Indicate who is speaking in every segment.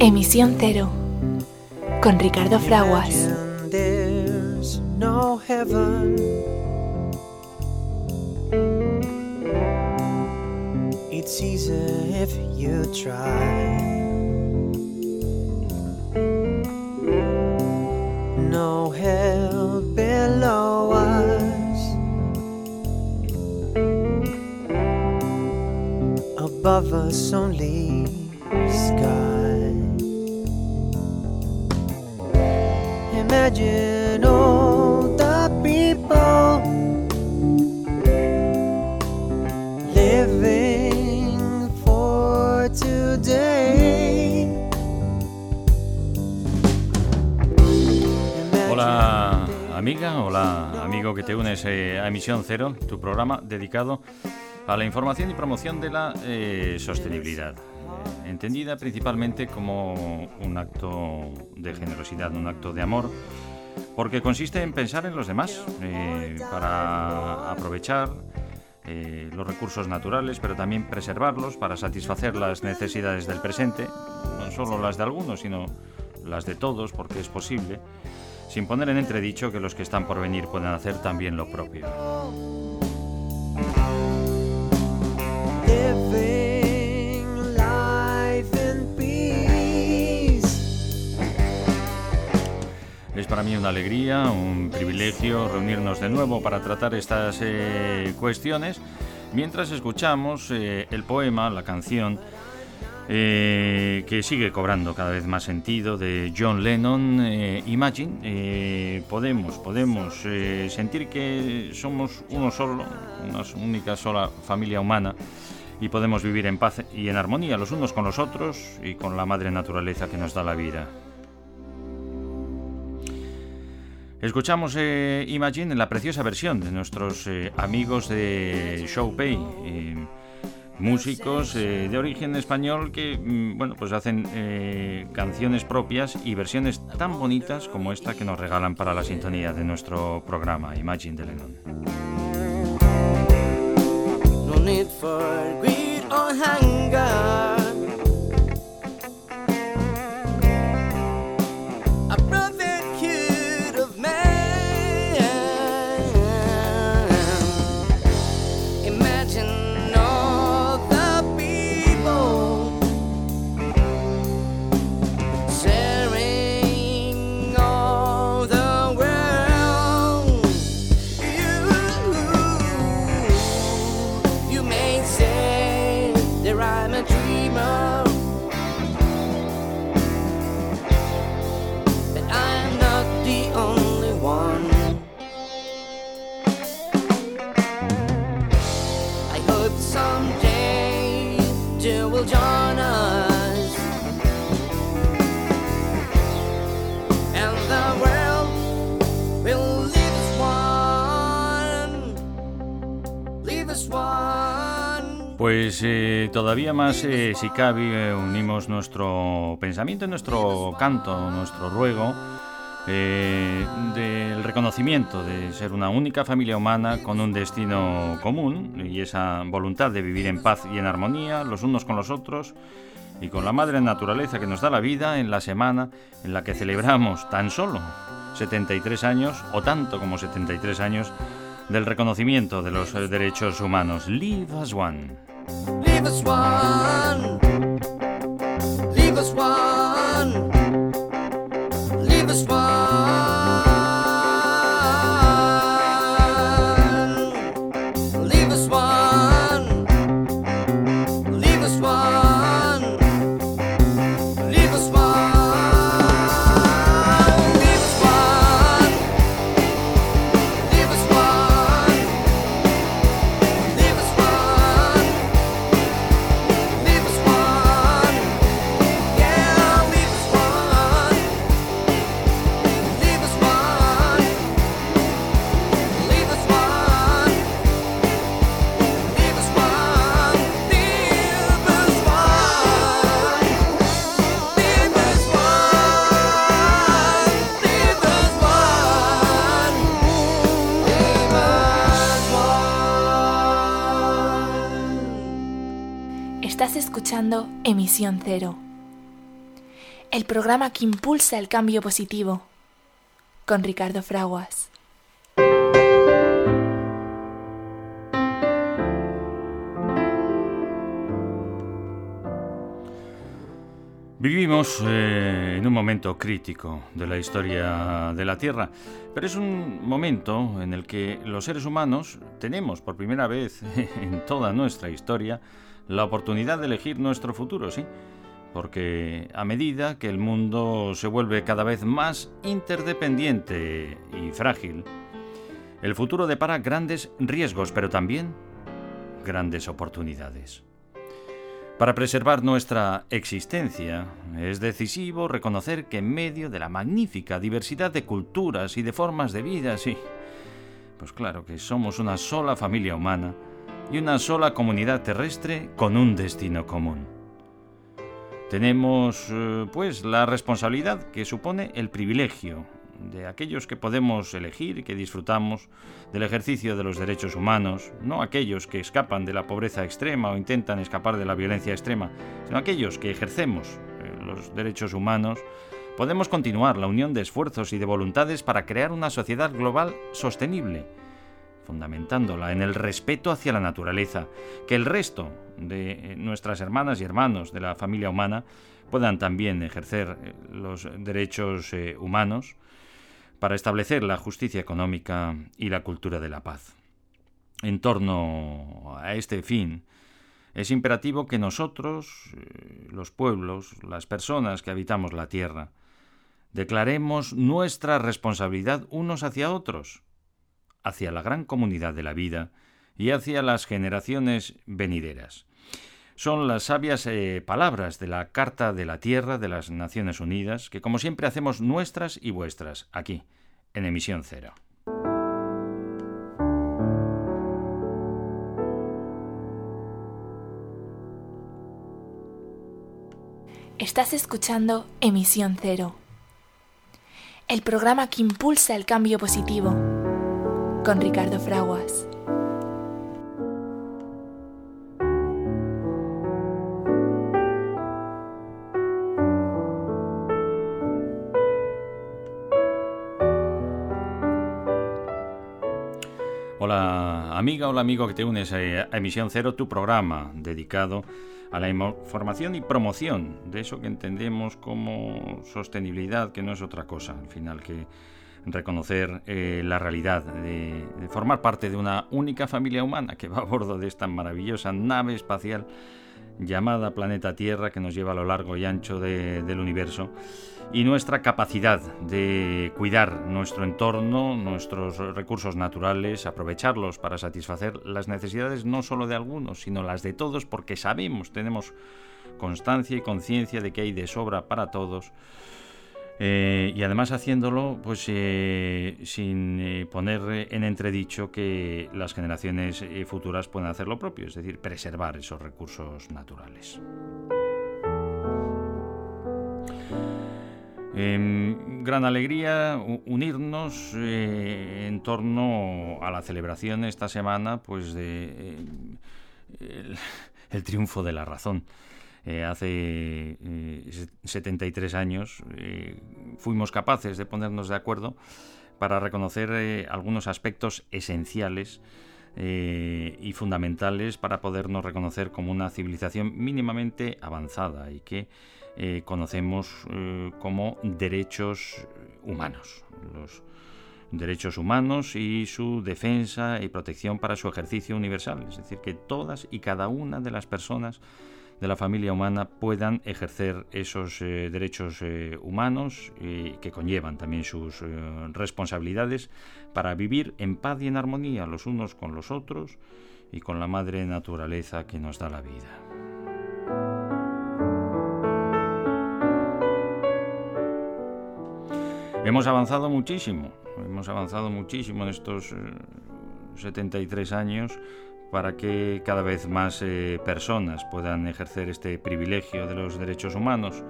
Speaker 1: Emisión Cero con Ricardo Fraguas. It's easy if you try. No hell below us. Above us only sky. Imagine all the people living for today. Hola amiga, hola amigo que te unes eh, a Emisión Cero, tu programa dedicado a la información y promoción de la eh, sostenibilidad entendida principalmente como un acto de generosidad, un acto de amor, porque consiste en pensar en los demás, eh, para aprovechar eh, los recursos naturales, pero también preservarlos para satisfacer las necesidades del presente, no solo las de algunos, sino las de todos, porque es posible, sin poner en entredicho que los que están por venir puedan hacer también lo propio. Es para mí una alegría, un privilegio reunirnos de nuevo para tratar estas eh, cuestiones mientras escuchamos eh, el poema, la canción eh, que sigue cobrando cada vez más sentido de John Lennon, Imagine. podemos, podemos sentir que somos uno solo, una única sola familia humana y podemos vivir en paz y en armonía los unos con los otros y con la madre naturaleza que nos da la vida. Escuchamos eh, Imagine en la preciosa versión de nuestros eh, amigos de Showpay, eh, músicos de origen español que mm, bueno, pues hacen canciones propias y versiones tan bonitas como esta que nos regalan para la sintonía de nuestro programa Imagine de Lennon. No need for greed or Pues eh, todavía más, eh, si cabe, unimos nuestro pensamiento, nuestro canto, nuestro ruego eh, del reconocimiento de ser una única familia humana con un destino común y esa voluntad de vivir en paz y en armonía los unos con los otros y con la madre naturaleza que nos da la vida en la semana en la que celebramos tan solo 73 años o tanto como 73 años del reconocimiento de los derechos humanos. Live as one. Leave us one. Leave us one. Emisión Cero.
Speaker 2: el programa que impulsa el cambio positivo, con Ricardo Fraguas.
Speaker 1: Vivimos eh, en un momento crítico de la historia de la Tierra, pero es un momento en el que los seres humanos tenemos por primera vez en toda nuestra historia la oportunidad de elegir nuestro futuro, ¿sí? Porque a medida que el mundo se vuelve cada vez más interdependiente y frágil, el futuro depara grandes riesgos, pero también grandes oportunidades. Para preservar nuestra existencia es decisivo reconocer que en medio de la magnífica diversidad de culturas y de formas de vida, sí, pues claro que somos una sola familia humana y una sola comunidad terrestre con un destino común. Tenemos, eh, pues, la responsabilidad que supone el privilegio de aquellos que podemos elegir y que disfrutamos del ejercicio de los derechos humanos, no aquellos que escapan de la pobreza extrema o intentan escapar de la violencia extrema, sino aquellos que ejercemos eh, los derechos humanos, podemos continuar la unión de esfuerzos y de voluntades para crear una sociedad global sostenible, fundamentándola en el respeto hacia la naturaleza, que el resto de eh, nuestras hermanas y hermanos de la familia humana puedan también ejercer eh, los derechos humanos, para establecer la justicia económica y la cultura de la paz. En torno a este fin, es imperativo que nosotros, eh, los pueblos, las personas que habitamos la tierra, declaremos nuestra responsabilidad unos hacia otros, hacia la gran comunidad de la vida y hacia las generaciones venideras. Son las sabias eh, palabras de la Carta de la Tierra de las Naciones Unidas, que como siempre hacemos nuestras y vuestras, aquí, en emisión cero.
Speaker 2: Estás escuchando Emisión Cero, el programa que impulsa el cambio positivo, con Ricardo Fraguas.
Speaker 1: amiga o amigo que te unes a Emisión Cero, tu programa dedicado a la información y promoción de eso que entendemos como sostenibilidad, que no es otra cosa, al final que reconocer eh, la realidad de, formar parte de una única familia humana que va a bordo de esta maravillosa nave espacial llamada Planeta Tierra que nos lleva a lo largo y ancho del universo y nuestra capacidad de cuidar nuestro entorno, nuestros recursos naturales, aprovecharlos para satisfacer las necesidades no solo de algunos, sino las de todos, porque sabemos, tenemos constancia y conciencia de que hay de sobra para todos. Eh, y además haciéndolo pues eh, sin eh, poner en entredicho que las generaciones futuras puedan hacer lo propio, es decir, preservar esos recursos naturales. Em, gran alegría unirnos en torno a la celebración esta semana pues de el, triunfo de la razón. Eh, hace 73 años fuimos capaces de ponernos de acuerdo para reconocer algunos aspectos esenciales y fundamentales para podernos reconocer como una civilización mínimamente avanzada y que eh, conocemos eh, como derechos humanos. Los derechos humanos y su defensa y protección para su ejercicio universal. Es decir, que todas y cada una de las personas de la familia humana puedan ejercer esos eh, derechos humanos y que conllevan también sus responsabilidades para vivir en paz y en armonía los unos con los otros y con la madre naturaleza que nos da la vida. Hemos avanzado muchísimo, hemos avanzado muchísimo en estos 73 eh, años para que cada vez más eh, personas puedan ejercer este privilegio de los derechos humanos.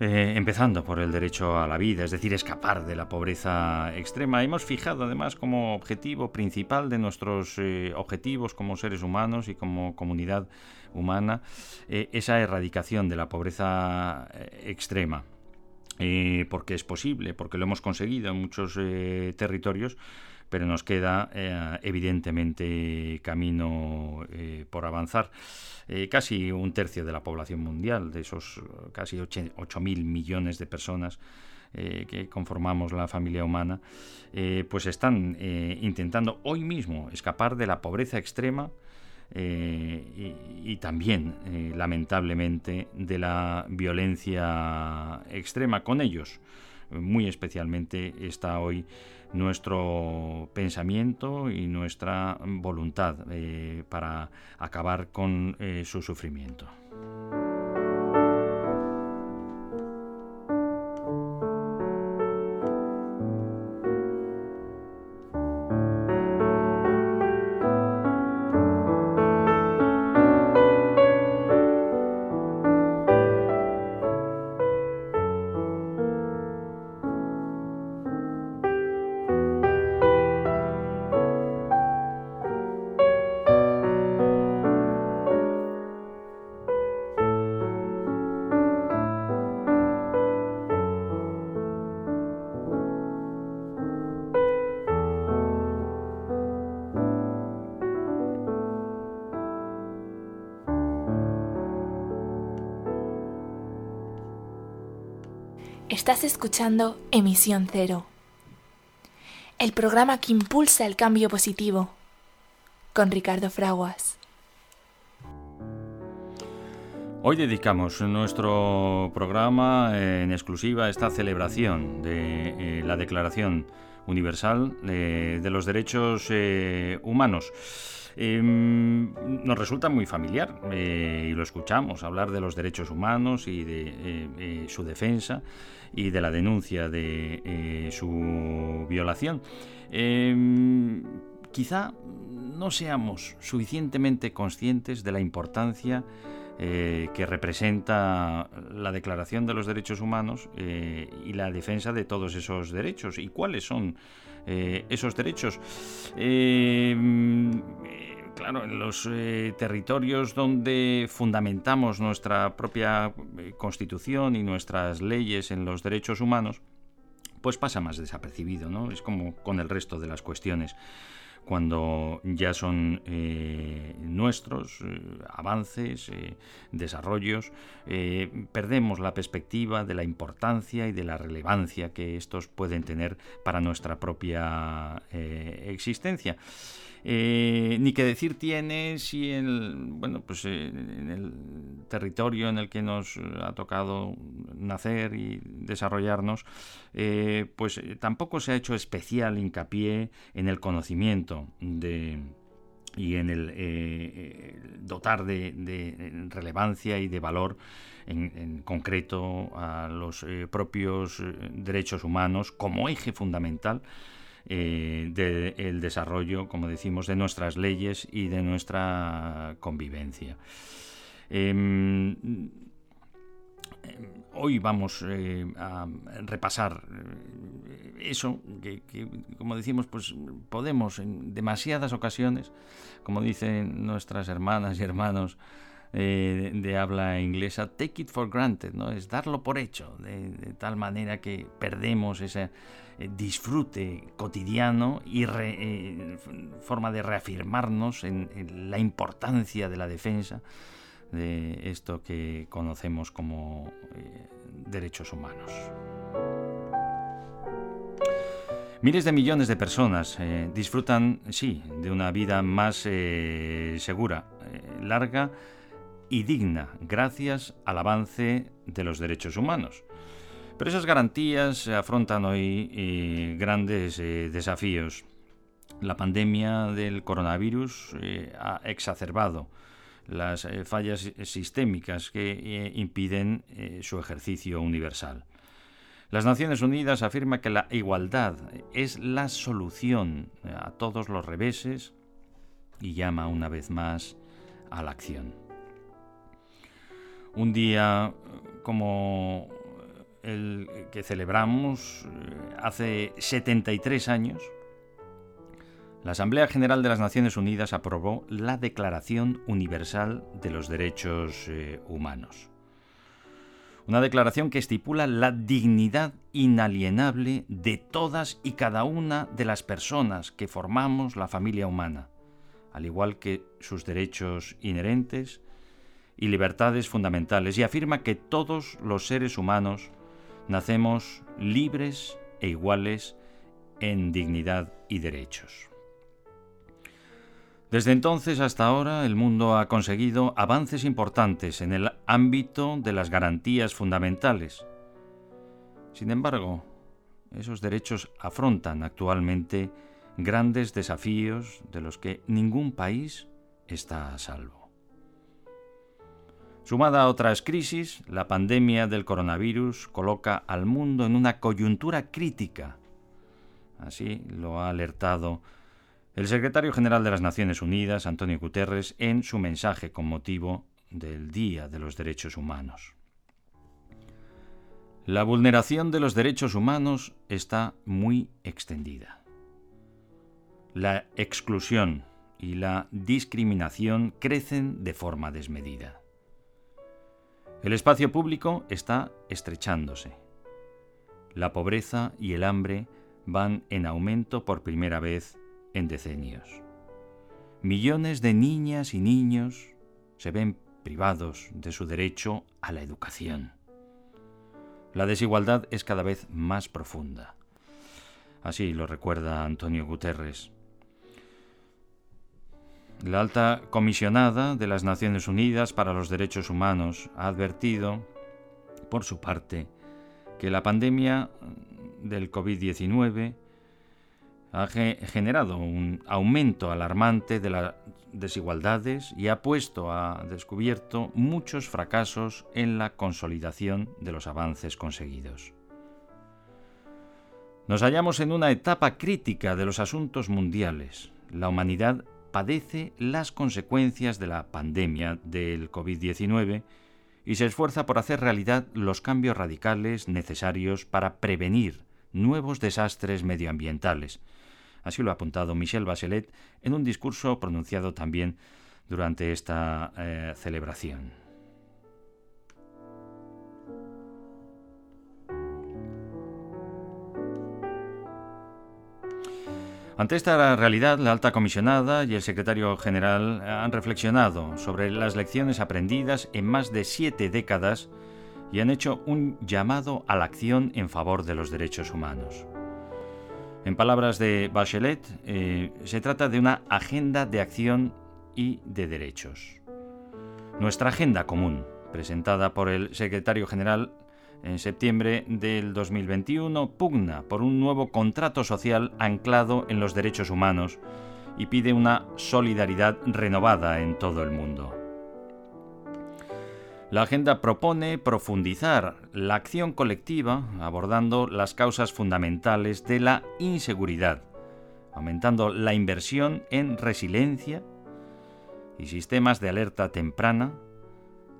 Speaker 1: Eh, empezando por el derecho a la vida, es decir, escapar de la pobreza extrema. Hemos fijado además como objetivo principal de nuestros eh, objetivos como seres humanos y como comunidad humana esa erradicación de la pobreza extrema. Porque es posible, porque lo hemos conseguido en muchos territorios, pero nos queda eh, evidentemente camino eh, por avanzar. Eh, casi un tercio de la población mundial, de esos casi 8.000 millones de personas que conformamos la familia humana, pues están intentando hoy mismo escapar de la pobreza extrema y, y, también, lamentablemente, de la violencia extrema con ellos. Muy especialmente está hoy nuestro pensamiento y nuestra voluntad eh, para acabar con eh, su sufrimiento.
Speaker 2: Escuchando Emisión Cero, el programa que impulsa el cambio positivo, con Ricardo Fraguas.
Speaker 1: Hoy dedicamos nuestro programa en exclusiva a esta celebración de eh, la Declaración Universal eh, de los Derechos eh, Humanos. Em, nos resulta muy familiar y lo escuchamos hablar de los derechos humanos y de su defensa y de la denuncia de eh, su violación. Em, quizá no seamos suficientemente conscientes de la importancia eh, que representa la Declaración de los Derechos Humanos eh, y la defensa de todos esos derechos. ¿Y cuáles son esos derechos? Em, claro, en los eh, territorios donde fundamentamos nuestra propia eh, constitución y nuestras leyes en los derechos humanos, pues pasa más desapercibido, ¿no? Es como con el resto de las cuestiones. Cuando ya son eh, nuestros avances, desarrollos, perdemos la perspectiva de la importancia y de la relevancia que estos pueden tener para nuestra propia existencia. Eh, ni qué decir tiene si en, bueno, pues, eh, en el territorio en el que nos ha tocado nacer y desarrollarnos, eh, pues tampoco se ha hecho especial hincapié en el conocimiento de y en el dotar de, relevancia y de valor en, concreto a los propios derechos humanos como eje fundamental eh, del desarrollo, como decimos, de nuestras leyes y de nuestra convivencia. Em, hoy vamos eh, a repasar eh, eso que, como decimos, pues podemos en demasiadas ocasiones, como dicen nuestras hermanas y hermanos, de habla inglesa, take it for granted, ¿no? Es darlo por hecho, de tal manera que perdemos esa, eh, disfrute cotidiano y eh, forma de reafirmarnos en, la importancia de la defensa de esto que conocemos como eh, derechos humanos. Miles de millones de personas disfrutan, sí, de una vida más segura, larga y digna gracias al avance de los derechos humanos. Pero esas garantías afrontan hoy eh, grandes eh, desafíos. La pandemia del coronavirus eh, ha exacerbado las fallas sistémicas que impiden su ejercicio universal. Las Naciones Unidas afirma que la igualdad es la solución a todos los reveses y llama una vez más a la acción. Un día como el que celebramos eh, hace 73 años, la Asamblea General de las Naciones Unidas aprobó la Declaración Universal de los Derechos eh, Humanos. Una declaración que estipula la dignidad inalienable de todas y cada una de las personas que formamos la familia humana, al igual que sus derechos inherentes y libertades fundamentales, y afirma que todos los seres humanos nacemos libres e iguales en dignidad y derechos. Desde entonces hasta ahora el mundo ha conseguido avances importantes en el ámbito de las garantías fundamentales. Sin embargo, esos derechos afrontan actualmente grandes desafíos de los que ningún país está a salvo. Sumada a otras crisis, la pandemia del coronavirus coloca al mundo en una coyuntura crítica. Así lo ha alertado el secretario general de las Naciones Unidas, Antonio Guterres, en su mensaje con motivo del Día de los Derechos Humanos. La vulneración de los derechos humanos está muy extendida. La exclusión y la discriminación crecen de forma desmedida. El espacio público está estrechándose. La pobreza y el hambre van en aumento por primera vez en decenios. Millones de niñas y niños se ven privados de su derecho a la educación. La desigualdad es cada vez más profunda. Así lo recuerda Antonio Guterres. La alta comisionada de las Naciones Unidas para los Derechos Humanos ha advertido, por su parte, que la pandemia del COVID-19 ha generado un aumento alarmante de las desigualdades y ha puesto a descubierto muchos fracasos en la consolidación de los avances conseguidos. Nos hallamos en una etapa crítica de los asuntos mundiales. La humanidad padece las consecuencias de la pandemia del COVID-19 y se esfuerza por hacer realidad los cambios radicales necesarios para prevenir nuevos desastres medioambientales, Así lo ha apuntado Michel Bachelet en un discurso pronunciado también durante esta eh, celebración. Ante esta realidad, la alta comisionada y el secretario general han reflexionado sobre las lecciones aprendidas en más de siete décadas y han hecho un llamado a la acción en favor de los derechos humanos. En palabras de Bachelet, eh, se trata de una agenda de acción y de derechos. Nuestra agenda común, presentada por el secretario general en septiembre del 2021, pugna por un nuevo contrato social anclado en los derechos humanos y pide una solidaridad renovada en todo el mundo. La agenda propone profundizar la acción colectiva abordando las causas fundamentales de la inseguridad, aumentando la inversión en resiliencia y sistemas de alerta temprana,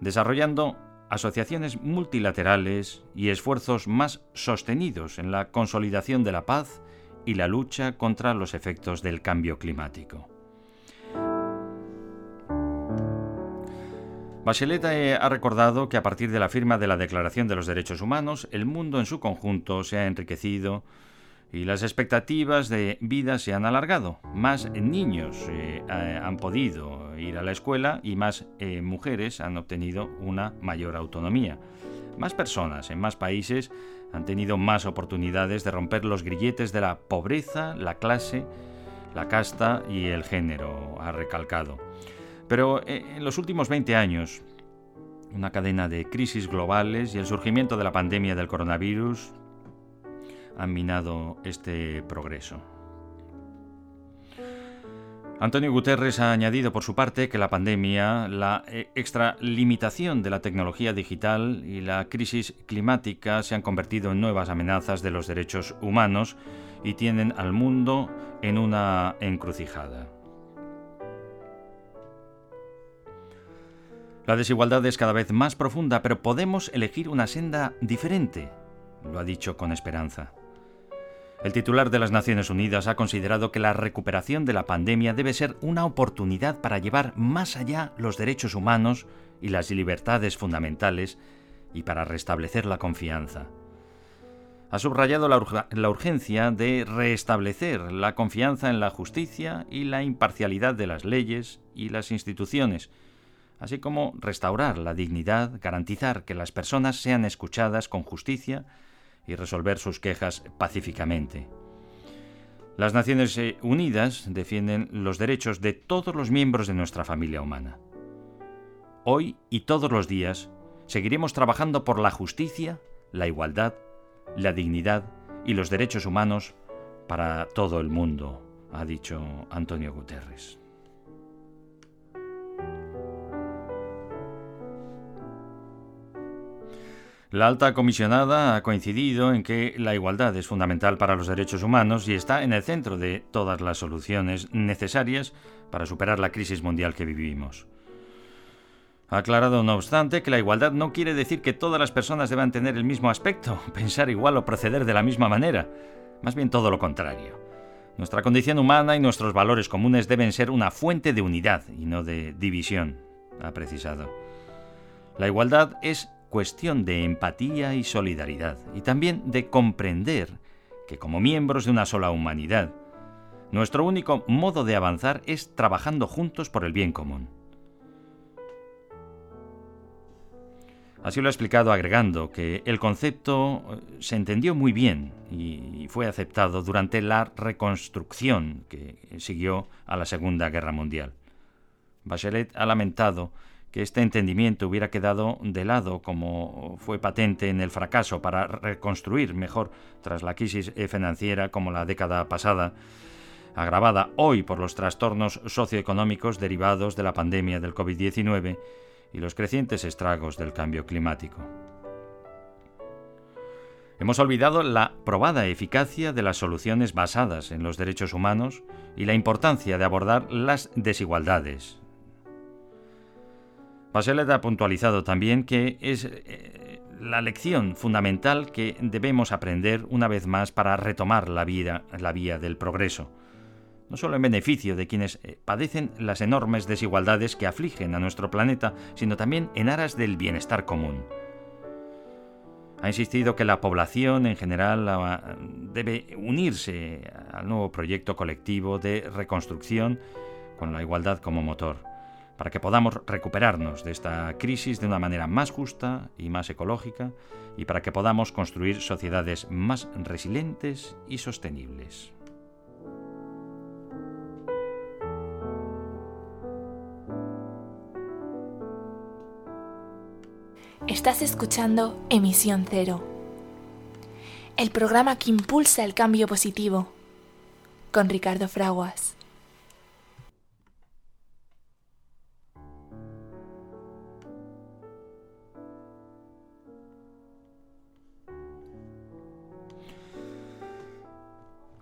Speaker 1: desarrollando asociaciones multilaterales y esfuerzos más sostenidos en la consolidación de la paz y la lucha contra los efectos del cambio climático. Bachelet ha recordado que a partir de la firma de la Declaración de los Derechos Humanos, el mundo en su conjunto se ha enriquecido y las expectativas de vida se han alargado. Más niños eh, han podido ir a la escuela y más eh, mujeres han obtenido una mayor autonomía. Más personas en más países han tenido más oportunidades de romper los grilletes de la pobreza, la clase, la casta y el género, ha recalcado. Pero eh, en los últimos 20 años, una cadena de crisis globales y el surgimiento de la pandemia del coronavirus han minado este progreso. Antonio Guterres ha añadido por su parte que la pandemia, la eh, extralimitación de la tecnología digital y la crisis climática se han convertido en nuevas amenazas de los derechos humanos y tienen al mundo en una encrucijada. La desigualdad es cada vez más profunda, pero podemos elegir una senda diferente, lo ha dicho con esperanza. El titular de las Naciones Unidas ha considerado que la recuperación de la pandemia debe ser una oportunidad para llevar más allá los derechos humanos y las libertades fundamentales y para restablecer la confianza. Ha subrayado la, urgencia de restablecer la confianza en la justicia y la imparcialidad de las leyes y las instituciones, así como restaurar la dignidad, garantizar que las personas sean escuchadas con justicia y resolver sus quejas pacíficamente. Las Naciones Unidas defienden los derechos de todos los miembros de nuestra familia humana. Hoy y todos los días seguiremos trabajando por la justicia, la igualdad, la dignidad y los derechos humanos para todo el mundo, ha dicho Antonio Guterres. La alta comisionada ha coincidido en que la igualdad es fundamental para los derechos humanos y está en el centro de todas las soluciones necesarias para superar la crisis mundial que vivimos. Ha aclarado, no obstante, que la igualdad no quiere decir que todas las personas deban tener el mismo aspecto, pensar igual o proceder de la misma manera. Más bien todo lo contrario. Nuestra condición humana y nuestros valores comunes deben ser una fuente de unidad y no de división, ha precisado. La igualdad es cuestión de empatía y solidaridad, y también de comprender que como miembros de una sola humanidad, nuestro único modo de avanzar es trabajando juntos por el bien común. Así lo ha explicado agregando que el concepto eh, se entendió muy bien y fue aceptado durante la reconstrucción que siguió a la Segunda Guerra Mundial. Bachelet ha lamentado que este entendimiento hubiera quedado de lado, como fue patente en el fracaso para reconstruir mejor tras la crisis financiera como la década pasada, agravada hoy por los trastornos socioeconómicos derivados de la pandemia del COVID-19 y los crecientes estragos del cambio climático. Hemos olvidado la probada eficacia de las soluciones basadas en los derechos humanos y la importancia de abordar las desigualdades, Bachelet ha puntualizado también que es eh, la lección fundamental que debemos aprender una vez más para retomar la, vida, la vía del progreso, no solo en beneficio de quienes eh, padecen las enormes desigualdades que afligen a nuestro planeta, sino también en aras del bienestar común. Ha insistido que la población en general ah, debe unirse al nuevo proyecto colectivo de reconstrucción con la igualdad como motor para que podamos recuperarnos de esta crisis de una manera más justa y más ecológica y para que podamos construir sociedades más resilientes y sostenibles.
Speaker 2: Estás escuchando Emisión Cero, el programa que impulsa el cambio positivo, con Ricardo Fraguas.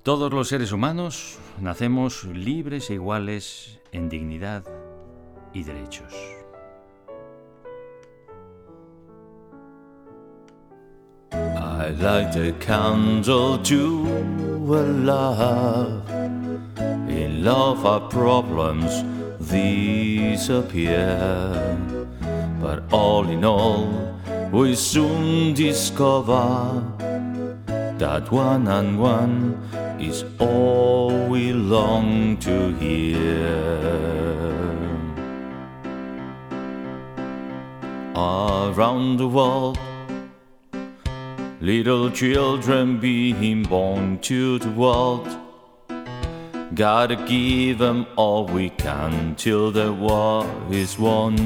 Speaker 1: Todos los seres humanos nacemos libres e iguales en dignidad y derechos. I light a candle to a love. In love, our problems disappear. But all in all, we soon discover that one and one is all we long to hear. Around the world, little children being born to the world. Gotta give them all we can till the war is won.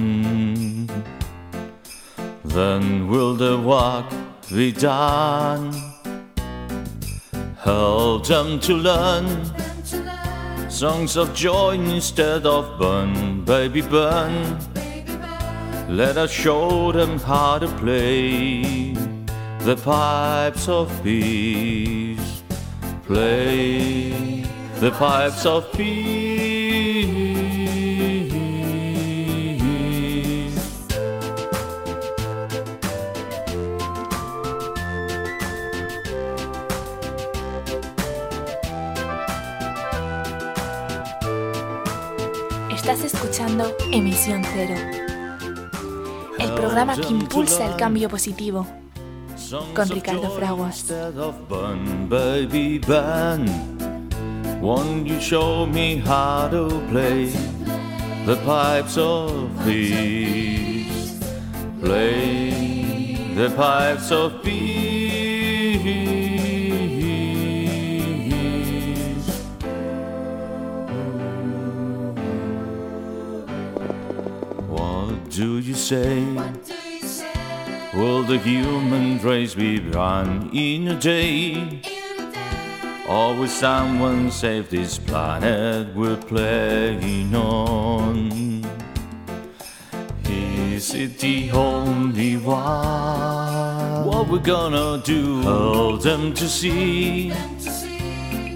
Speaker 1: Then will the work be done? Help them to learn songs of joy instead of burn, baby burn. Let us show them how to play the pipes of peace. Play the pipes of peace.
Speaker 2: Emisión Cero, el programa que impulsa el cambio positivo, con Ricardo Fraguas.
Speaker 3: Play the pipes of peace. Do you say? Will the human race be run in a day? Or will someone save this planet we're playing on? Is it the only one? What we're gonna do? Help them to see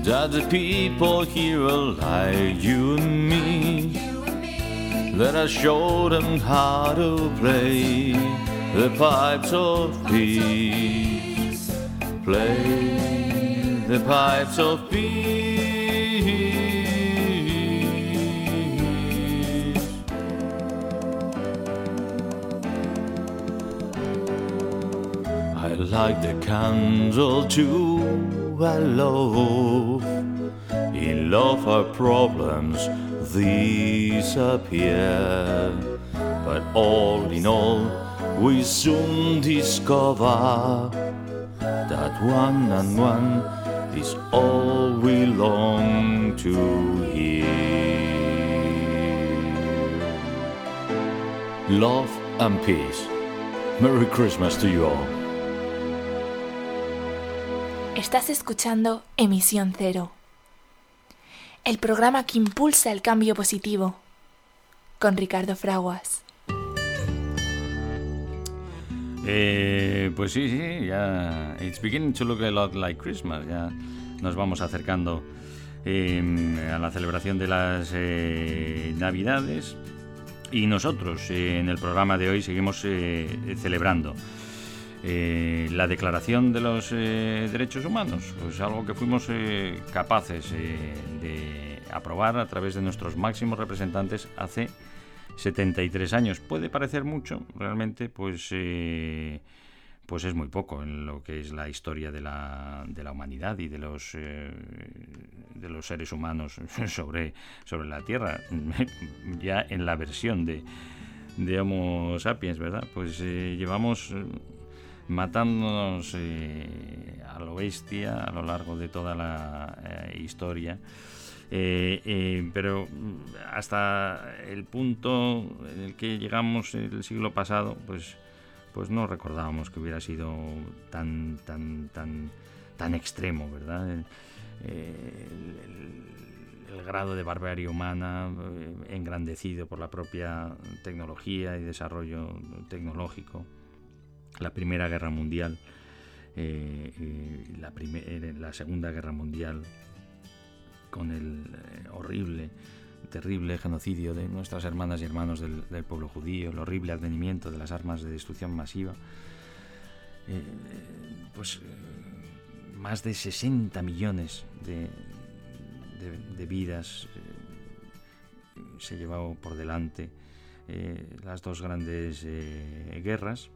Speaker 3: that the people here are like you and me. Let I showed them how to play the pipes of peace. Play the pipes of peace. I like the candle too. I love in love our problems disappear. But all in all, we soon discover that one and one is all we long to hear. Love and peace. Merry Christmas to you all.
Speaker 2: Estás escuchando Emisión Cero el programa que impulsa el cambio positivo, con Ricardo Fraguas.
Speaker 1: Eh, pues sí, sí, ya. It's beginning to look a lot like Christmas. Ya nos vamos acercando em, a la celebración de las eh, Navidades. Y nosotros eh, en el programa de hoy seguimos celebrando la Declaración de los Derechos Humanos, pues algo que fuimos capaces de aprobar a través de nuestros máximos representantes hace 73 años. Puede parecer mucho, realmente, pues, eh, pues es muy poco en lo que es la historia de la, de la humanidad y de los, eh, de los seres humanos sobre, sobre la Tierra, ya en la versión de, de Homo sapiens, ¿verdad? Pues eh, llevamos matándonos a lo bestia a lo largo de toda la historia eh, eh, pero hasta el punto en el que llegamos el siglo pasado, pues, pues no recordábamos que hubiera sido tan, tan, tan, tan extremo, ¿verdad? Eh, el, grado de barbarie humana engrandecido por la propia tecnología y desarrollo tecnológico, la Primera Guerra Mundial, la, la Segunda Guerra Mundial, con el eh, horrible, terrible genocidio de nuestras hermanas y hermanos del, pueblo judío, el horrible advenimiento de las armas de destrucción masiva, eh, pues eh, más de 60 millones de, vidas se llevó por delante las dos grandes guerras.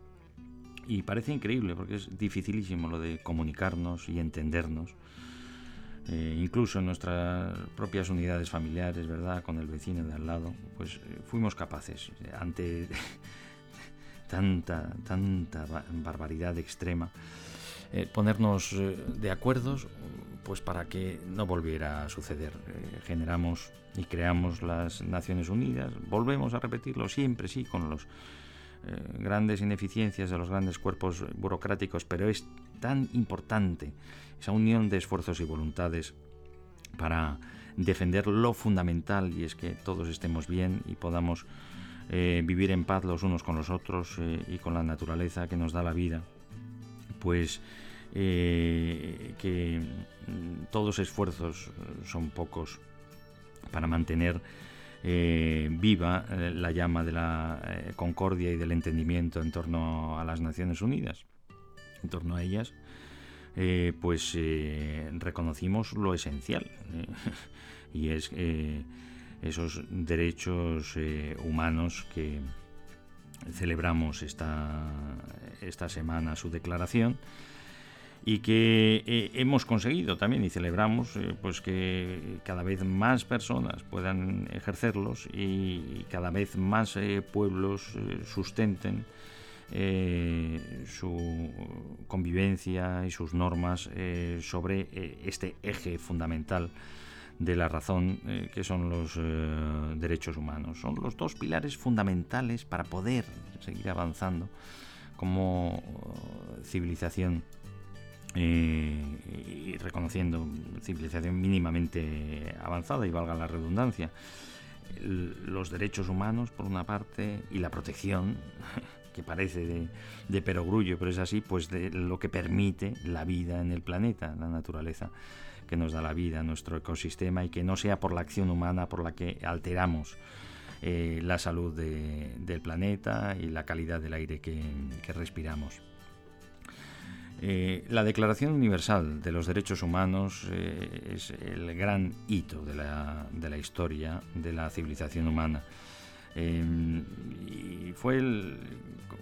Speaker 1: Y parece increíble porque es dificilísimo lo de comunicarnos y entendernos eh, incluso en nuestras propias unidades familiares, ¿verdad? Con el vecino de al lado, pues eh, fuimos capaces, eh, ante tanta, tanta barbaridad extrema, ponernos de acuerdos pues para que no volviera a suceder. generamos y creamos las Naciones Unidas, volvemos a repetirlo siempre, sí, con los grandes ineficiencias de los grandes cuerpos burocráticos, pero es tan importante esa unión de esfuerzos y voluntades para defender lo fundamental y es que todos estemos bien y podamos eh, vivir en paz los unos con los otros eh, y con la naturaleza que nos da la vida, pues eh, que mm, todos esfuerzos son pocos para mantener viva la llama de la concordia y del entendimiento en torno a las Naciones Unidas, en torno a ellas eh, pues eh, reconocimos lo esencial, eh, y es esos derechos eh, humanos que celebramos esta, esta semana su declaración y que eh, hemos conseguido también y celebramos eh, pues que cada vez más personas puedan ejercerlos y, cada vez más pueblos sustenten su convivencia y sus normas sobre este eje fundamental de la razón eh, que son los eh, derechos humanos. Son los dos pilares fundamentales para poder seguir avanzando como eh, civilización y reconociendo civilización mínimamente avanzada y valga la redundancia. los derechos humanos, por una parte, y la protección, que parece de, de perogrullo, pero es así, pues de lo que permite la vida en el planeta, la naturaleza que nos da la vida, nuestro ecosistema y que no sea por la acción humana por la que alteramos eh, la salud del planeta y la calidad del aire que, respiramos. Eh, la Declaración Universal de los Derechos Humanos eh, es el gran hito de la, de historia de la civilización humana. y fue, el,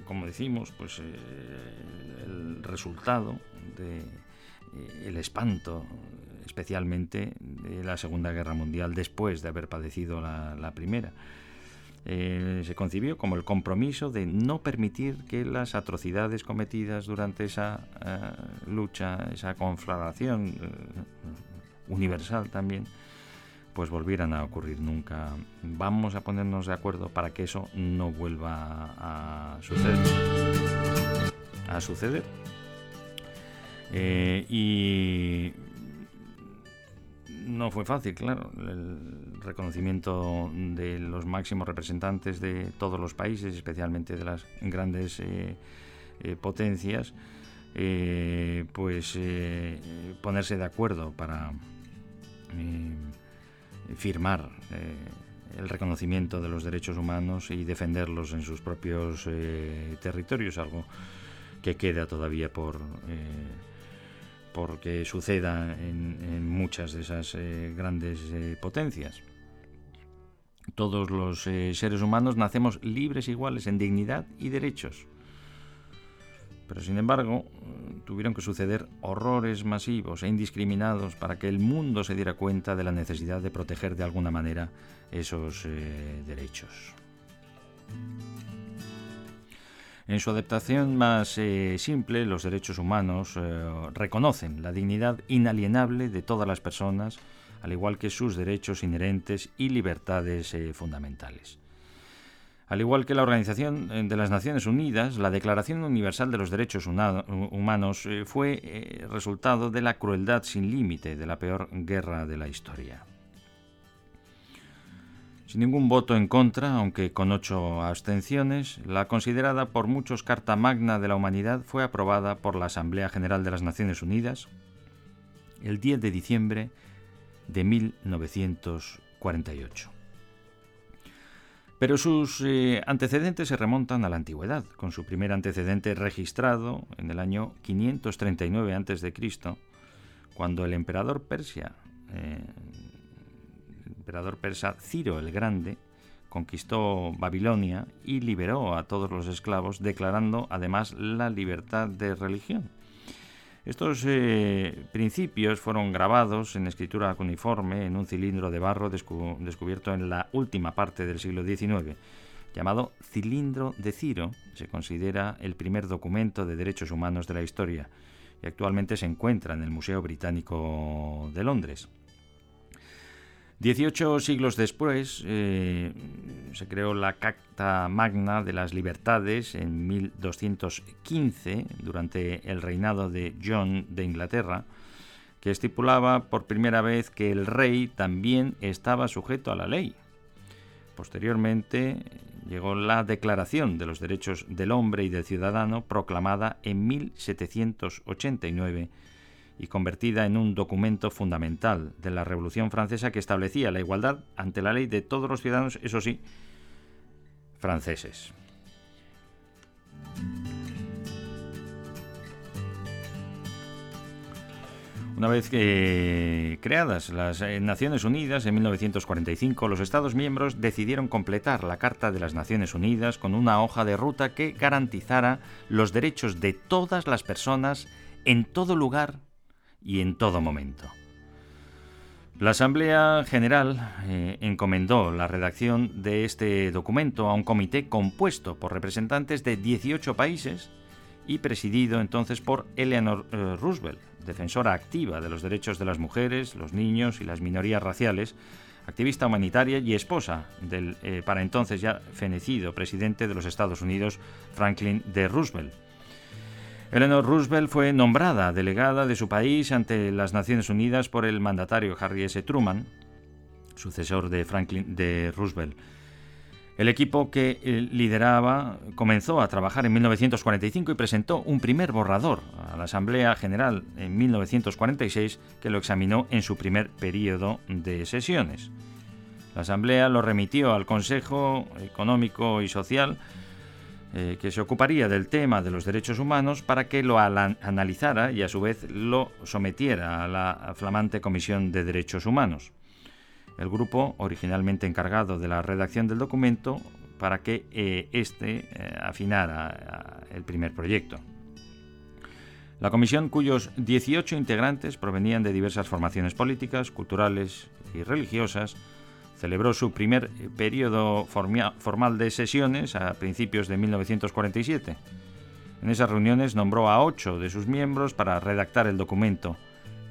Speaker 1: como decimos, pues, el resultado del espanto especialmente de la Segunda Guerra Mundial después de haber padecido la, Primera. Eh, se concibió como el compromiso de no permitir que las atrocidades cometidas durante esa eh, lucha, esa conflagración eh, universal también, pues volvieran a ocurrir nunca. Vamos a ponernos de acuerdo para que eso no vuelva a suceder. A suceder. y no fue fácil, claro. El reconocimiento de los máximos representantes de todos los países, especialmente de las grandes eh, eh, potencias, eh, pues ponerse de acuerdo para firmar el reconocimiento de los derechos humanos y defenderlos en sus propios territorios, algo que queda todavía por porque suceda en, muchas de esas eh, grandes eh, potencias. Todos los eh, seres humanos nacemos libres iguales en dignidad y derechos. Pero sin embargo, tuvieron que suceder horrores masivos e indiscriminados para que el mundo se diera cuenta de la necesidad de proteger de alguna manera esos derechos. En su adaptación más eh, simple, los derechos humanos eh, reconocen la dignidad inalienable de todas las personas, al igual que sus derechos inherentes y libertades eh, fundamentales. Al igual que la Organización de las Naciones Unidas, la Declaración Universal de los Derechos Humanos fue resultado de la crueldad sin límite de la peor guerra de la historia. Sin ningún voto en contra, aunque con ocho abstenciones, la considerada por muchos Carta Magna de la Humanidad fue aprobada por la Asamblea General de las Naciones Unidas el 10 de diciembre de 1948. Pero sus eh, antecedentes se remontan a la antigüedad, con su primer antecedente registrado en el año 539 a.C., cuando el emperador Persia, eh, emperador persa Ciro el Grande conquistó Babilonia y liberó a todos los esclavos, declarando además la libertad de religión. Estos eh, principios fueron grabados en escritura cuneiforme en un cilindro de barro descubierto en la última parte del siglo XIX. Llamado Cilindro de Ciro, se considera el primer documento de derechos humanos de la historia y actualmente se encuentra en el Museo Británico de Londres. Dieciocho siglos después eh, se creó la Carta Magna de las Libertades en 1215, durante el reinado de John de Inglaterra, que estipulaba por primera vez que el rey también estaba sujeto a la ley. Posteriormente llegó la Declaración de los Derechos del Hombre y del Ciudadano, proclamada en 1789 y convertida en un documento fundamental de la Revolución Francesa que establecía la igualdad ante la ley de todos los ciudadanos, eso sí, franceses. Una vez que creadas las eh, Naciones Unidas en 1945, los Estados miembros decidieron completar la Carta de las Naciones Unidas con una hoja de ruta que garantizara los derechos de todas las personas en todo lugar y en todo momento. La Asamblea General eh, encomendó la redacción de este documento a un comité compuesto por representantes de 18 países y presidido entonces por Eleanor eh, Roosevelt, defensora activa de los derechos de las mujeres, los niños y las minorías raciales, activista humanitaria y esposa del eh, para entonces ya fenecido presidente de los Estados Unidos, Franklin D. Roosevelt. Eleanor Roosevelt fue nombrada delegada de su país ante las Naciones Unidas por el mandatario Harry S. Truman, sucesor de Franklin D. Roosevelt. El equipo que eh, lideraba comenzó a trabajar en 1945 y presentó un primer borrador a la Asamblea General en 1946 que lo examinó en su primer periodo de sesiones. La Asamblea lo remitió al Consejo Económico y Social eh, que se ocuparía del tema de los derechos humanos para que lo analizara y a su vez lo sometiera a la flamante Comisión de Derechos Humanos. El grupo, originalmente encargado de la redacción del documento, para que éste eh, afinara el primer proyecto. La comisión, cuyos 18 integrantes provenían de diversas formaciones políticas, culturales y religiosas, celebró su primer eh, periodo formal de sesiones a principios de 1947. En esas reuniones nombró a ocho de sus miembros para redactar el documento,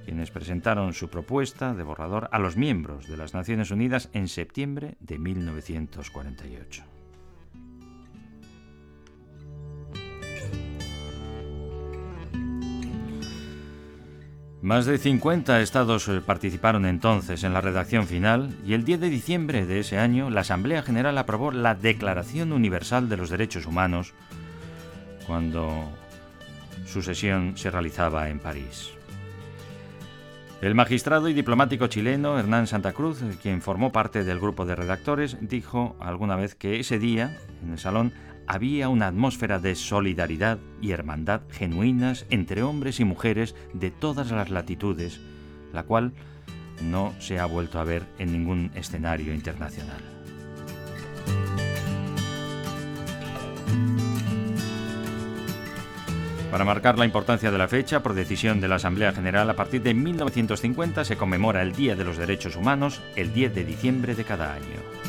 Speaker 1: quienes presentaron su propuesta de borrador a los miembros de las Naciones Unidas en septiembre de 1948. Más de 50 estados eh, participaron entonces en la redacción final y el 10 de diciembre de ese año la Asamblea General aprobó la Declaración Universal de los Derechos Humanos cuando su sesión se realizaba en París. El magistrado y diplomático chileno Hernán Santa Cruz, quien formó parte del grupo de redactores, dijo alguna vez que ese día, en el salón, había una atmósfera de solidaridad y hermandad genuinas entre hombres y mujeres de todas las latitudes, la cual no se ha vuelto a ver en ningún escenario internacional. Para marcar la importancia de la fecha, por decisión de la Asamblea General, a partir de 1950 se conmemora el Día de los Derechos Humanos el 10 de diciembre de cada año.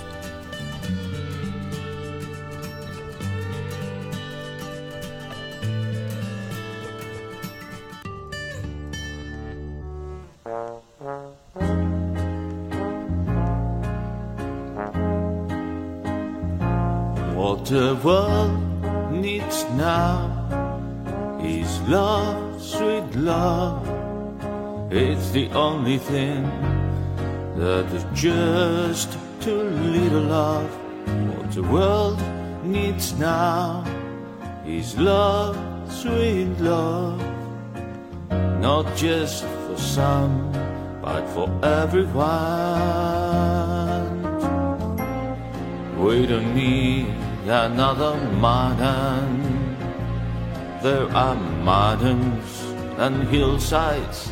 Speaker 3: The only thing that is just too little love. What the world needs now is love, sweet love. Not just for some, but for everyone. We don't need another modern there are mountains and hillsides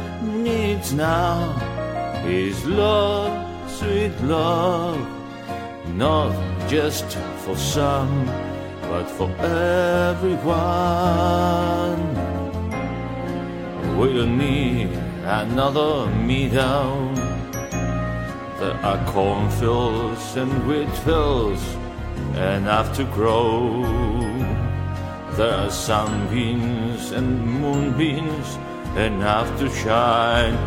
Speaker 3: needs now is love, sweet love, not just for some, but for everyone. We don't need another me down. There are cornfields and wheat fields enough to grow. There are sunbeams and moonbeams enough to shine.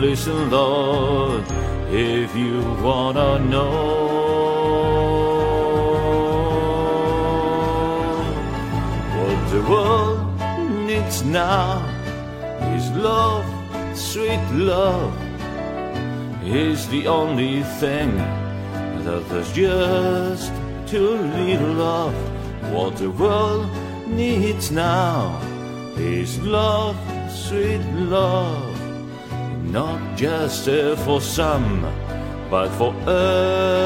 Speaker 3: Listen, Lord, if you wanna know. What the world needs now is love, sweet love, is the only thing that there's just too little of. What the world needs now is love, sweet love, not just uh, for some, but for every,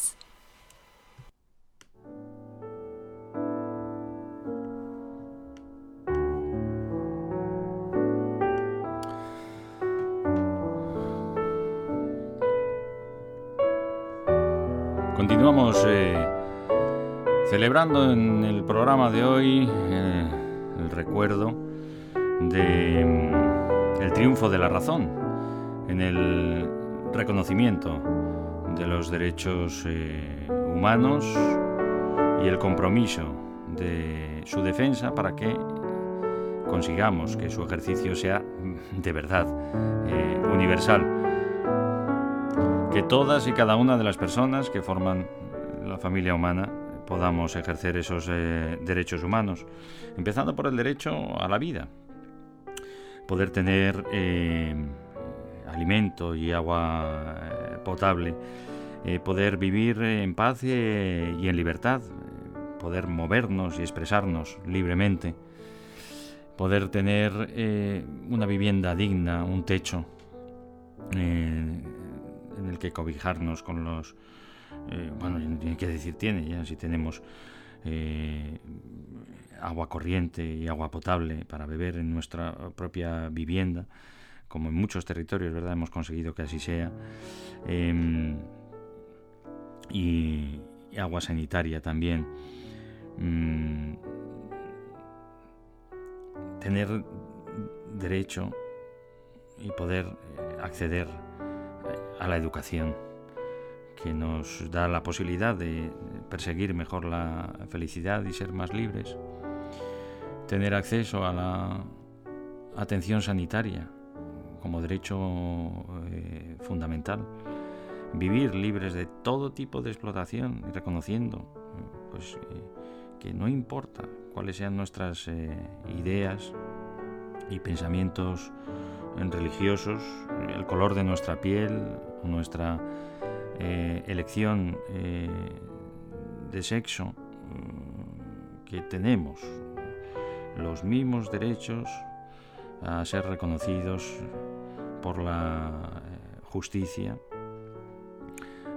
Speaker 1: Celebrando en el programa de hoy eh, el recuerdo de mm, el triunfo de la razón en el reconocimiento de los derechos eh, humanos y el compromiso de su defensa para que consigamos que su ejercicio sea mm, de verdad eh, universal. Que todas y cada una de las personas que forman la familia humana podamos ejercer esos eh, derechos humanos, empezando por el derecho a la vida, poder tener eh, alimento y agua eh, potable, eh, poder vivir en paz y en libertad, poder movernos y expresarnos libremente, poder tener una vivienda digna, un techo. en el que cobijarnos con los... eh, bueno, qué decir tiene ya, si tenemos eh, agua corriente y agua potable para beber en nuestra propia vivienda, como en muchos territorios, ¿verdad? Hemos conseguido que así sea. Em, y, y agua sanitaria también. Mm, tener derecho y poder eh, acceder a la educación que nos da la posibilidad de perseguir mejor la felicidad y ser más libres, tener acceso a la atención sanitaria como derecho eh, fundamental, vivir libres de todo tipo de explotación y reconociendo pues, eh, que no importa cuáles sean nuestras eh, ideas y pensamientos religiosos, el color de nuestra piel, nuestra eh, elección eh, de sexo, mm, que tenemos los mismos derechos a ser reconocidos por la eh, justicia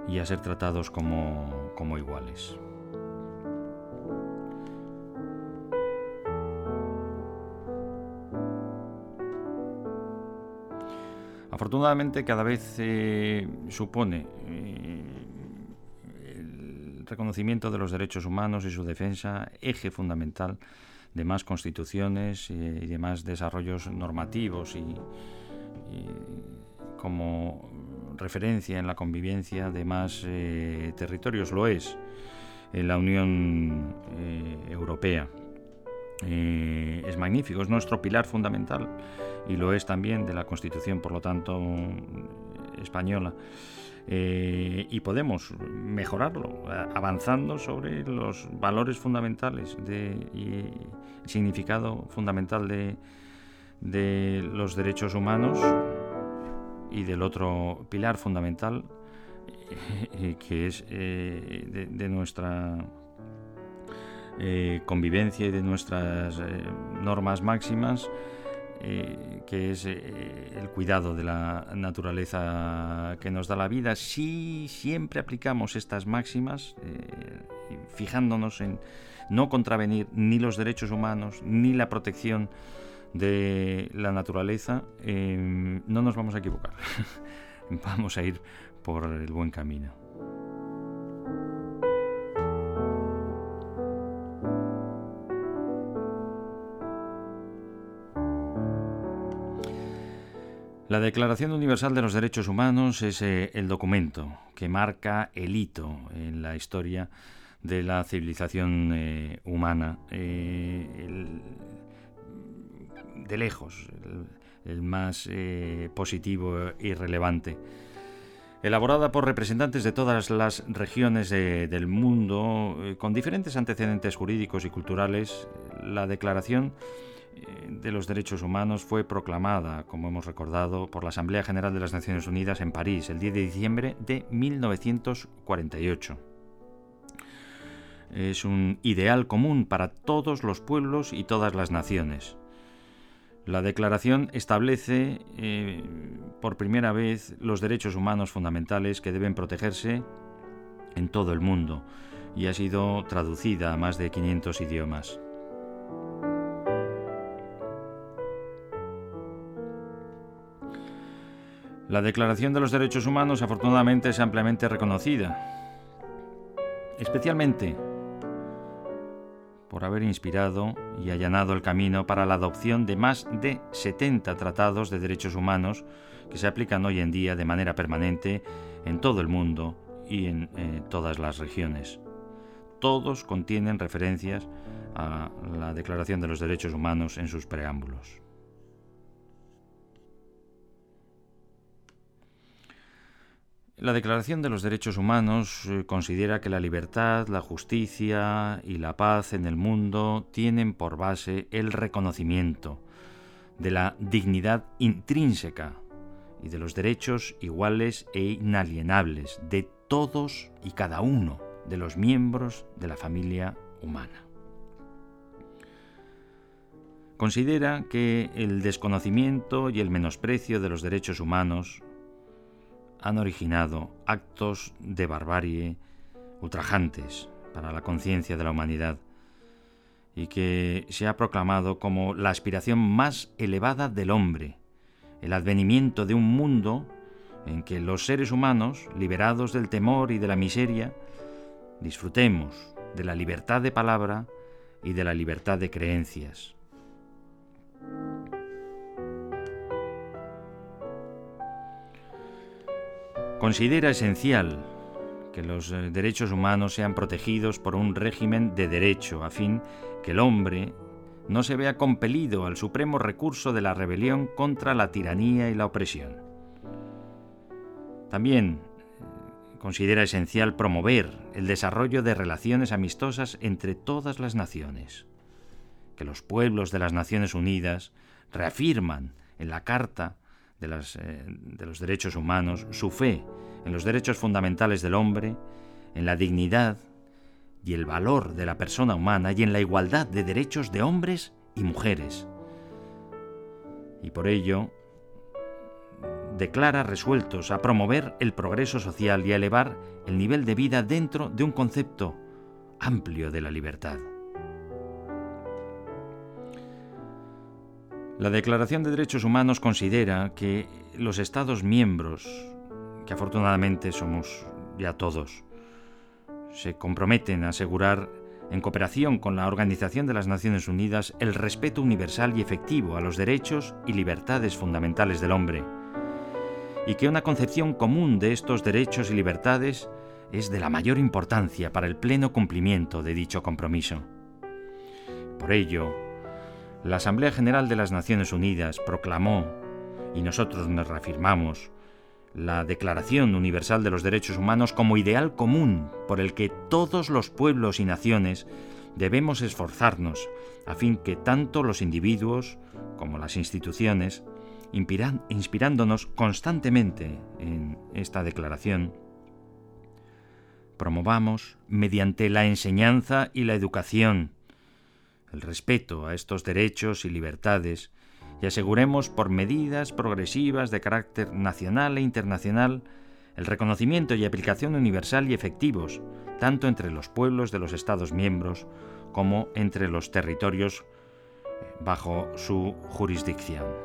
Speaker 1: y a ser tratados como, como iguales. Afortunadamente cada vez supone eh, el reconocimiento de los derechos humanos y su defensa eje fundamental de más constituciones eh, y de más desarrollos normativos y, como referencia en la convivencia de más eh, territorios lo es. la Unión Europea. es magnífico, es nuestro pilar fundamental y lo es también de la Constitución, por lo tanto, española. Eh, y podemos mejorarlo avanzando sobre los valores fundamentales de, y significado fundamental de, de los derechos humanos y del otro pilar fundamental eh, que es eh, de, nuestra convivencia y de nuestras normas máximas eh, que es eh, el cuidado de la naturaleza que nos da la vida, si siempre aplicamos estas máximas, eh, fijándonos en no contravenir ni los derechos humanos ni la protección de la naturaleza, no nos vamos a equivocar. vamos a ir por el buen camino. Declaración Universal de los Derechos Humanos es eh, el documento que marca el hito en la historia de la civilización eh, humana, eh, de lejos, el, más positivo y relevante. Elaborada por representantes de todas las regiones del mundo, con diferentes antecedentes jurídicos y culturales, la declaración de los Derechos Humanos fue proclamada, como hemos recordado, por la Asamblea General de las Naciones Unidas en París el 10 de diciembre de 1948. Es un ideal común para todos los pueblos y todas las naciones. La declaración establece eh, por primera vez los derechos humanos fundamentales que deben protegerse en todo el mundo y ha sido traducida a más de 500 idiomas. La Declaración de los Derechos Humanos afortunadamente es ampliamente reconocida, especialmente por haber inspirado y allanado el camino para la adopción de más de 70 tratados de derechos humanos que se aplican hoy en día de manera permanente en todo el mundo y en eh, todas las regiones. Todos contienen referencias a la Declaración de los Derechos Humanos en sus preámbulos. La Declaración de los Derechos Humanos eh, considera que la libertad, la justicia y la paz en el mundo tienen por base el reconocimiento de la dignidad intrínseca y de los derechos iguales e inalienables de todos y cada uno de los miembros de la familia humana. Considera que el desconocimiento y el menosprecio de los derechos humanos han originado actos de barbarie ultrajantes para la conciencia de la humanidad y que se ha proclamado como la aspiración más elevada del hombre, el advenimiento de un mundo en que los seres humanos, liberados del temor y de la miseria, disfrutemos de la libertad de palabra y de la libertad de creencias. Considera esencial que los eh, derechos humanos sean protegidos por un régimen de derecho, a fin que el hombre no se vea compelido al supremo recurso de la rebelión contra la tiranía y la opresión. También eh, considera esencial promover el desarrollo de relaciones amistosas entre todas las naciones, que los pueblos de las Naciones Unidas reafirman en la Carta eh, de, los derechos humanos, su fe en los derechos fundamentales del hombre, en la dignidad y el valor de la persona humana y en la igualdad de derechos de hombres y mujeres. Y por ello declara resueltos a promover el progreso social y a elevar el nivel de vida dentro de un concepto amplio de la libertad. La Declaración de Derechos Humanos considera que los Estados miembros, que afortunadamente somos ya todos, se comprometen a asegurar, en cooperación con la Organización de las Naciones Unidas, el respeto universal y efectivo a los derechos y libertades fundamentales del hombre, y que una concepción común de estos derechos y libertades
Speaker 2: es de la mayor importancia para el pleno cumplimiento de dicho compromiso. Por ello, la Asamblea General de las Naciones Unidas proclamó, y nosotros nos reafirmamos, la Declaración Universal de los Derechos Humanos como ideal común por el que todos los pueblos y naciones debemos esforzarnos a fin que tanto los individuos como las instituciones, inspirándonos constantemente en esta declaración, promovamos mediante la enseñanza y la educación el respeto a estos derechos y libertades y aseguremos por medidas progresivas de carácter nacional e internacional el reconocimiento y aplicación universal y efectivos, tanto entre los pueblos de los Estados miembros como entre los territorios eh, bajo su jurisdicción.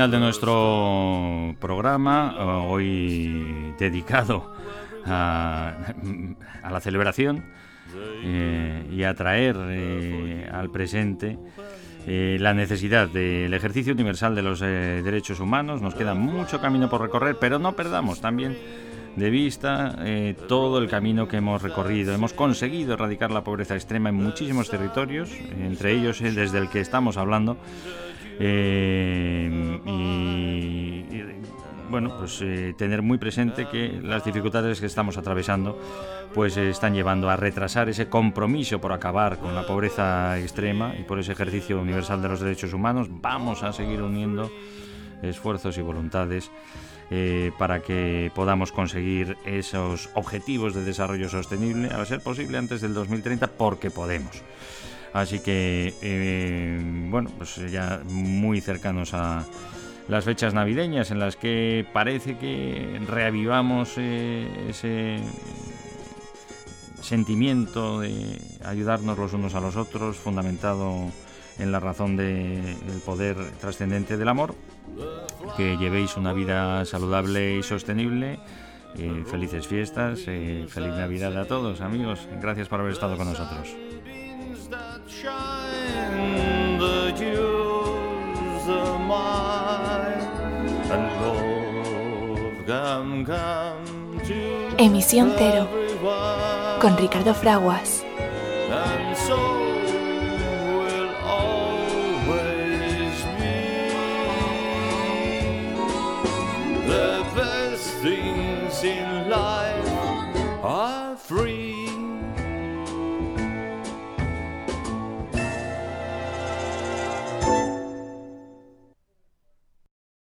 Speaker 1: Final de nuestro programa, eh, hoy dedicado a, la celebración eh, y a traer eh, al presente la necesidad del ejercicio universal de los derechos humanos. Nos queda mucho camino por recorrer, pero no perdamos también de vista todo el camino que hemos recorrido. Hemos conseguido erradicar la pobreza extrema en muchísimos territorios, entre ellos eh, desde el que estamos hablando. Eh, y, bueno, pues tener muy presente que las dificultades que estamos atravesando pues están llevando a retrasar ese compromiso por acabar con la pobreza extrema y por ese ejercicio universal de los derechos humanos. Vamos a seguir uniendo esfuerzos y voluntades eh, para que podamos conseguir esos objetivos de desarrollo sostenible, a ser posible antes del 2030, porque podemos. Así que, eh, bueno, pues ya muy cercanos a las fechas navideñas en las que parece que reavivamos eh, ese sentimiento de ayudarnos los unos a los otros, fundamentado en la razón del poder trascendente del amor, que llevéis una vida saludable y sostenible. Eh, felices fiestas, feliz Navidad a todos, amigos. Gracias por haber estado con nosotros. Emisión Cero con Ricardo Fraguas.